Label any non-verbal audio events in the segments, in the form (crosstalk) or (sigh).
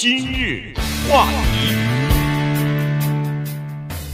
今日话题，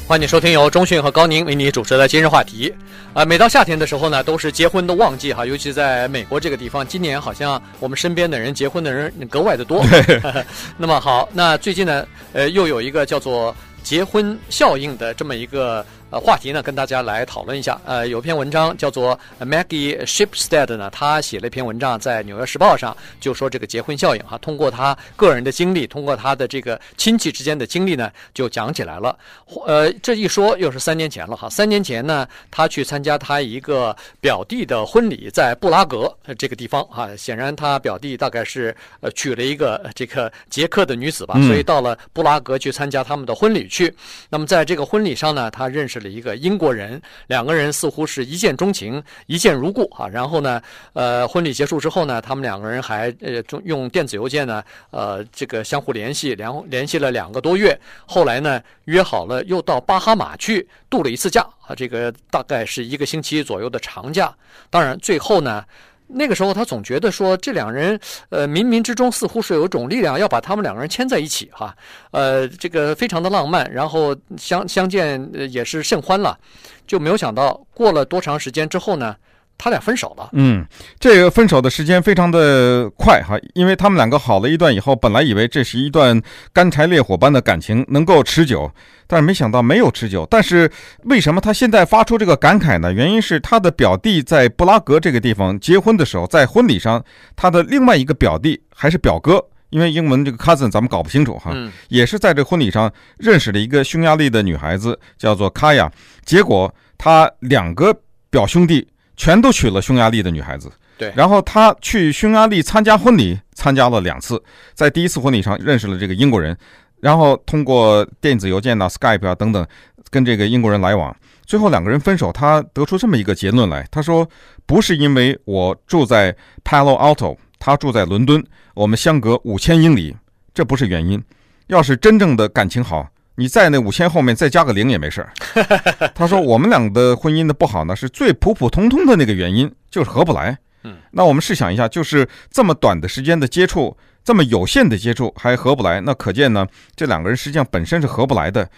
欢迎收听由中讯和高宁为你主持的今日话题。啊、呃，每到夏天的时候呢，都是结婚的旺季哈，尤其在美国这个地方，今年好像我们身边的人结婚的人格外的多。(laughs) (laughs) 那么好，那最近呢，呃，又有一个叫做结婚效应的这么一个。呃，话题呢，跟大家来讨论一下。呃，有篇文章叫做 Maggie Shipstead 呢，他写了一篇文章在《纽约时报》上，就说这个结婚效应哈，通过他个人的经历，通过他的这个亲戚之间的经历呢，就讲起来了。呃，这一说又是三年前了哈。三年前呢，他去参加他一个表弟的婚礼，在布拉格这个地方哈。显然他表弟大概是呃娶了一个这个捷克的女子吧，所以到了布拉格去参加他们的婚礼去。那么在这个婚礼上呢，他认识。了一个英国人，两个人似乎是一见钟情，一见如故啊。然后呢，呃，婚礼结束之后呢，他们两个人还呃用电子邮件呢，呃，这个相互联系，联联系了两个多月。后来呢，约好了又到巴哈马去度了一次假啊，这个大概是一个星期左右的长假。当然，最后呢。那个时候，他总觉得说，这两人，呃，冥冥之中似乎是有一种力量要把他们两个人牵在一起，哈，呃，这个非常的浪漫，然后相相见也是甚欢了，就没有想到过了多长时间之后呢？他俩分手了。嗯，这个分手的时间非常的快哈，因为他们两个好了一段以后，本来以为这是一段干柴烈火般的感情能够持久，但是没想到没有持久。但是为什么他现在发出这个感慨呢？原因是他的表弟在布拉格这个地方结婚的时候，在婚礼上，他的另外一个表弟还是表哥，因为英文这个 cousin 咱们搞不清楚哈，也是在这婚礼上认识了一个匈牙利的女孩子，叫做卡亚。结果他两个表兄弟。全都娶了匈牙利的女孩子，对。然后他去匈牙利参加婚礼，参加了两次，在第一次婚礼上认识了这个英国人，然后通过电子邮件呐、Skype 啊等等，跟这个英国人来往。最后两个人分手，他得出这么一个结论来，他说：“不是因为我住在 Palo Alto，他住在伦敦，我们相隔五千英里，这不是原因。要是真正的感情好。”你在那五千后面再加个零也没事儿。(laughs) 他说我们俩的婚姻的不好呢，是最普普通通的那个原因，就是合不来。嗯，那我们试想一下，就是这么短的时间的接触，这么有限的接触还合不来，那可见呢，这两个人实际上本身是合不来的。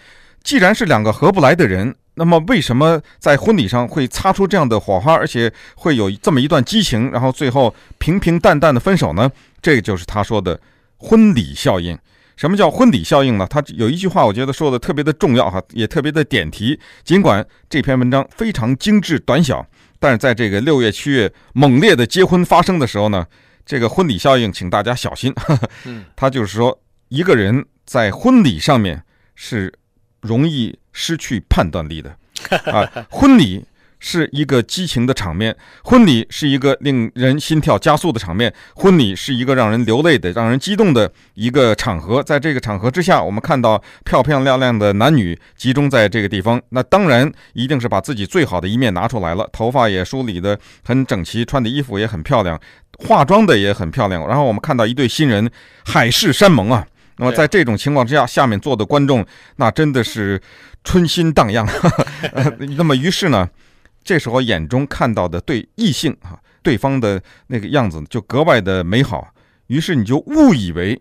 既然是两个合不来的人，那么为什么在婚礼上会擦出这样的火花，而且会有这么一段激情，然后最后平平淡淡的分手呢？这个就是他说的婚礼效应。什么叫婚礼效应呢？他有一句话，我觉得说的特别的重要哈，也特别的点题。尽管这篇文章非常精致短小，但是在这个六月七月猛烈的结婚发生的时候呢，这个婚礼效应，请大家小心。(laughs) 他就是说，一个人在婚礼上面是容易失去判断力的啊，(laughs) 婚礼。是一个激情的场面，婚礼是一个令人心跳加速的场面，婚礼是一个让人流泪的、让人激动的一个场合。在这个场合之下，我们看到漂漂亮亮的男女集中在这个地方，那当然一定是把自己最好的一面拿出来了，头发也梳理的很整齐，穿的衣服也很漂亮，化妆的也很漂亮。然后我们看到一对新人海誓山盟啊，那么在这种情况之下，下面坐的观众那真的是春心荡漾。(laughs) (laughs) 那么于是呢？这时候眼中看到的对异性啊，对方的那个样子就格外的美好，于是你就误以为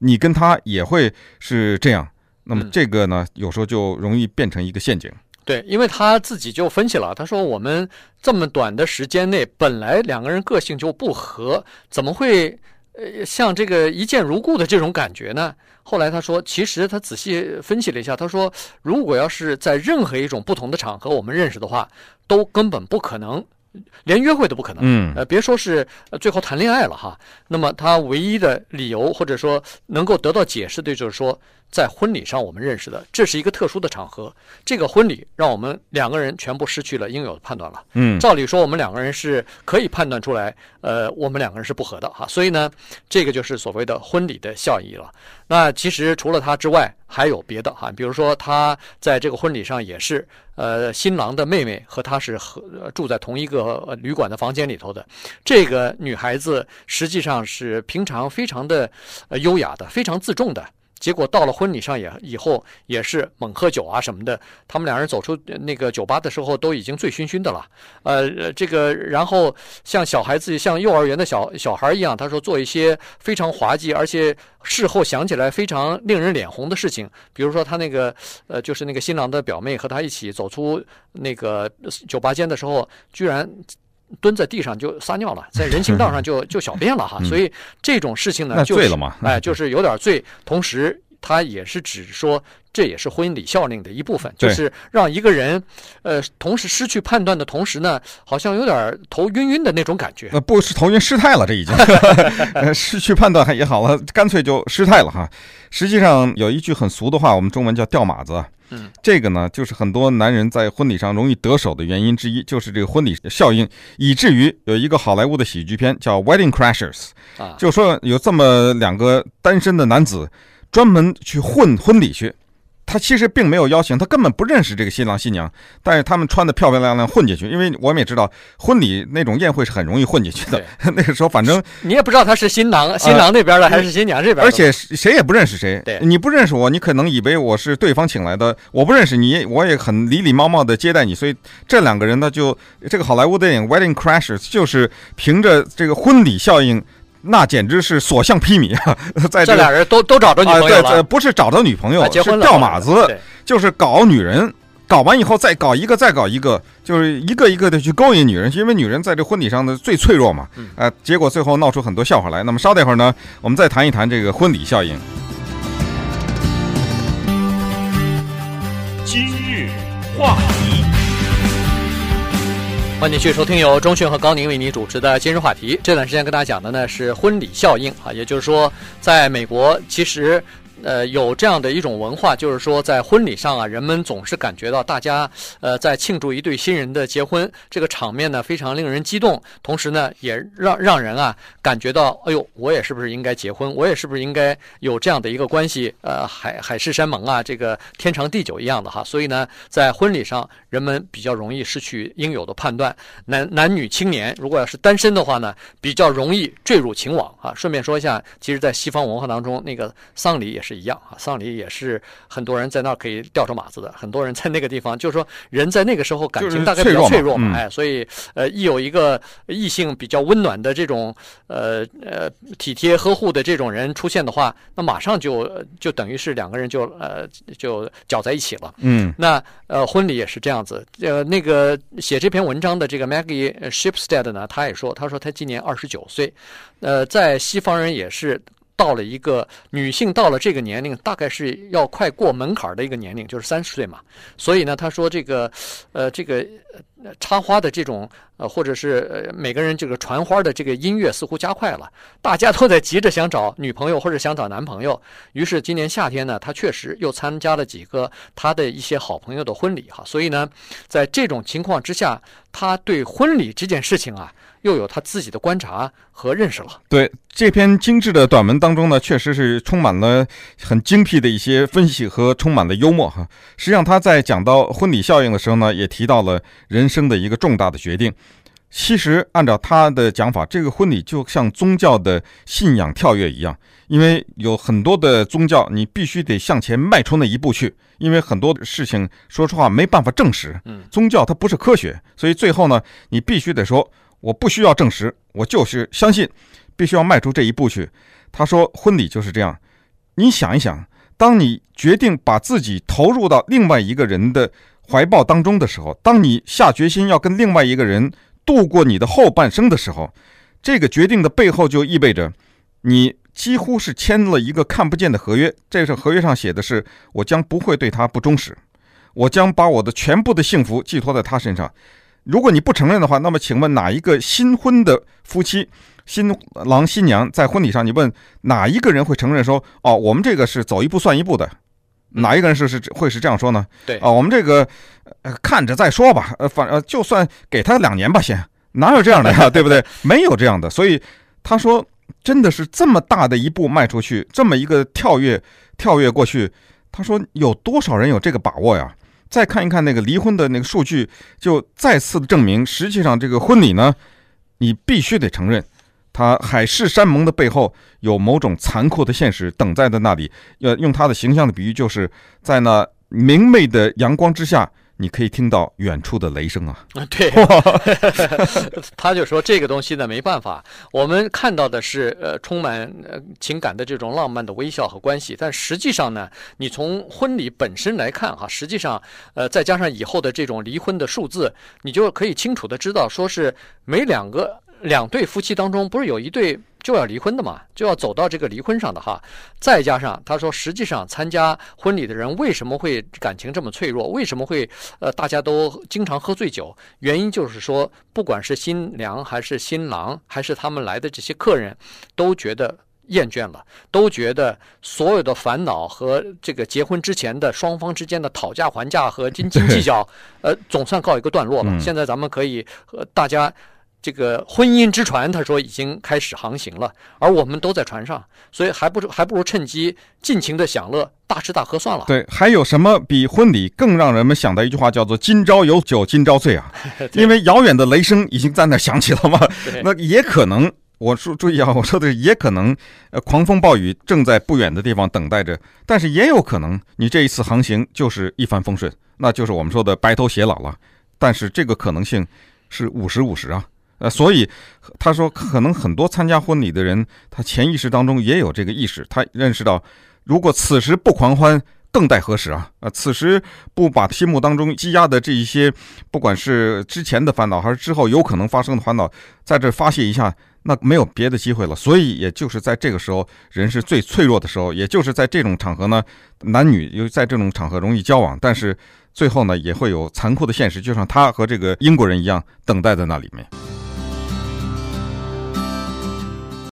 你跟他也会是这样。那么这个呢，有时候就容易变成一个陷阱。对，因为他自己就分析了，他说我们这么短的时间内，本来两个人个性就不合，怎么会呃像这个一见如故的这种感觉呢？后来他说，其实他仔细分析了一下，他说，如果要是在任何一种不同的场合我们认识的话，都根本不可能，连约会都不可能。嗯，呃，别说是最后谈恋爱了哈。那么他唯一的理由或者说能够得到解释的，就是说。在婚礼上我们认识的，这是一个特殊的场合。这个婚礼让我们两个人全部失去了应有的判断了。嗯，照理说我们两个人是可以判断出来，呃，我们两个人是不合的哈。所以呢，这个就是所谓的婚礼的效益了。那其实除了他之外，还有别的哈。比如说他在这个婚礼上也是，呃，新郎的妹妹和他是和住在同一个旅馆的房间里头的。这个女孩子实际上是平常非常的呃优雅的，非常自重的。结果到了婚礼上也以后也是猛喝酒啊什么的。他们两人走出那个酒吧的时候都已经醉醺醺的了。呃，这个然后像小孩子像幼儿园的小小孩一样，他说做一些非常滑稽，而且事后想起来非常令人脸红的事情。比如说他那个呃，就是那个新郎的表妹和他一起走出那个酒吧间的时候，居然。蹲在地上就撒尿了，(laughs) 在人行道上就就小便了哈，所以这种事情呢，就是醉了嘛，哎，就是有点醉。同时，他也是指说，这也是婚礼效应的一部分，就是让一个人，呃，同时失去判断的同时呢，好像有点头晕晕的那种感觉。呃，不是头晕失态了，这已经 (laughs) 失去判断也好了，干脆就失态了哈。实际上有一句很俗的话，我们中文叫掉马子。嗯，这个呢，就是很多男人在婚礼上容易得手的原因之一，就是这个婚礼效应，以至于有一个好莱坞的喜剧片叫《Wedding Crashers》，啊，就说有这么两个单身的男子，专门去混婚礼去。他其实并没有邀请，他根本不认识这个新郎新娘，但是他们穿的漂漂亮亮混进去，因为我们也知道婚礼那种宴会是很容易混进去的。(laughs) 那个时候反正 (laughs) 你也不知道他是新郎新郎那边的还是新娘这边的，而且谁也不认识谁。对，你不认识我，你可能以为我是对方请来的，我不认识你，我也很礼礼貌貌的接待你。所以这两个人呢，就这个好莱坞电影《Wedding Crashers》就是凭着这个婚礼效应。那简直是所向披靡啊！在这俩人都都找着女朋友了，啊、不是找着女朋友，啊、结婚了是掉马子，就是搞女人，搞完以后再搞一个，再搞一个，就是一个一个的去勾引女人，因为女人在这婚礼上的最脆弱嘛。嗯、啊，结果最后闹出很多笑话来。那么稍待会儿呢，我们再谈一谈这个婚礼效应。今日话题。欢迎继续收听由钟讯和高宁为您主持的今日话题。这段时间跟大家讲的呢是婚礼效应啊，也就是说，在美国其实。呃，有这样的一种文化，就是说，在婚礼上啊，人们总是感觉到大家呃在庆祝一对新人的结婚，这个场面呢非常令人激动，同时呢也让让人啊感觉到，哎呦，我也是不是应该结婚？我也是不是应该有这样的一个关系？呃，海海誓山盟啊，这个天长地久一样的哈。所以呢，在婚礼上，人们比较容易失去应有的判断。男男女青年如果要是单身的话呢，比较容易坠入情网啊。顺便说一下，其实，在西方文化当中，那个丧礼也是。一样啊，丧礼也是很多人在那儿可以吊着马子的，很多人在那个地方，就是说人在那个时候感情大概比较脆弱嘛，哎，所以呃，一有一个异性比较温暖的这种呃呃体贴呵护的这种人出现的话，那马上就就等于是两个人就呃就搅在一起了。嗯，那呃婚礼也是这样子，呃那个写这篇文章的这个 Maggie Shipstead 呢，他也说，他说他今年二十九岁，呃，在西方人也是。到了一个女性到了这个年龄，大概是要快过门槛的一个年龄，就是三十岁嘛。所以呢，他说这个，呃，这个插花的这种，呃，或者是每个人这个传花的这个音乐似乎加快了，大家都在急着想找女朋友或者想找男朋友。于是今年夏天呢，他确实又参加了几个他的一些好朋友的婚礼哈。所以呢，在这种情况之下，他对婚礼这件事情啊。又有他自己的观察和认识了。对这篇精致的短文当中呢，确实是充满了很精辟的一些分析和充满了幽默哈。实际上他在讲到婚礼效应的时候呢，也提到了人生的一个重大的决定。其实按照他的讲法，这个婚礼就像宗教的信仰跳跃一样，因为有很多的宗教，你必须得向前迈出那一步去，因为很多事情说实话没办法证实。嗯，宗教它不是科学，所以最后呢，你必须得说。我不需要证实，我就是相信，必须要迈出这一步去。他说，婚礼就是这样。你想一想，当你决定把自己投入到另外一个人的怀抱当中的时候，当你下决心要跟另外一个人度过你的后半生的时候，这个决定的背后就意味着，你几乎是签了一个看不见的合约。这个合约上写的是，我将不会对他不忠实，我将把我的全部的幸福寄托在他身上。如果你不承认的话，那么请问哪一个新婚的夫妻、新郎新娘在婚礼上，你问哪一个人会承认说：“哦，我们这个是走一步算一步的？”哪一个人是是会是这样说呢？对，啊，我们这个呃看着再说吧，呃，反呃就算给他两年吧，先哪有这样的呀？(laughs) 对不对？没有这样的。所以他说，真的是这么大的一步迈出去，这么一个跳跃跳跃过去，他说有多少人有这个把握呀？再看一看那个离婚的那个数据，就再次证明，实际上这个婚礼呢，你必须得承认，他海誓山盟的背后有某种残酷的现实等在的那里。要用他的形象的比喻，就是在那明媚的阳光之下。你可以听到远处的雷声啊！对，(laughs) 他就说这个东西呢，没办法，我们看到的是呃充满呃情感的这种浪漫的微笑和关系，但实际上呢，你从婚礼本身来看哈，实际上呃再加上以后的这种离婚的数字，你就可以清楚的知道，说是每两个两对夫妻当中，不是有一对。就要离婚的嘛，就要走到这个离婚上的哈。再加上他说，实际上参加婚礼的人为什么会感情这么脆弱？为什么会呃大家都经常喝醉酒？原因就是说，不管是新娘还是新郎，还是他们来的这些客人，都觉得厌倦了，都觉得所有的烦恼和这个结婚之前的双方之间的讨价还价和斤斤计较，(laughs) 呃，总算告一个段落了。现在咱们可以和大家。这个婚姻之船，他说已经开始航行了，而我们都在船上，所以还不如还不如趁机尽情的享乐，大吃大喝算了。对，还有什么比婚礼更让人们想到一句话，叫做“今朝有酒今朝醉” (laughs) 啊？因为遥远的雷声已经在那响起了嘛。那也可能，我说注意啊，我说的也可能，呃，狂风暴雨正在不远的地方等待着，但是也有可能，你这一次航行就是一帆风顺，那就是我们说的白头偕老了。但是这个可能性是五十五十啊。呃，所以他说，可能很多参加婚礼的人，他潜意识当中也有这个意识，他认识到，如果此时不狂欢，更待何时啊？啊，此时不把心目当中积压的这一些，不管是之前的烦恼，还是之后有可能发生的烦恼，在这发泄一下，那没有别的机会了。所以，也就是在这个时候，人是最脆弱的时候，也就是在这种场合呢，男女又在这种场合容易交往，但是最后呢，也会有残酷的现实，就像他和这个英国人一样，等待在那里面。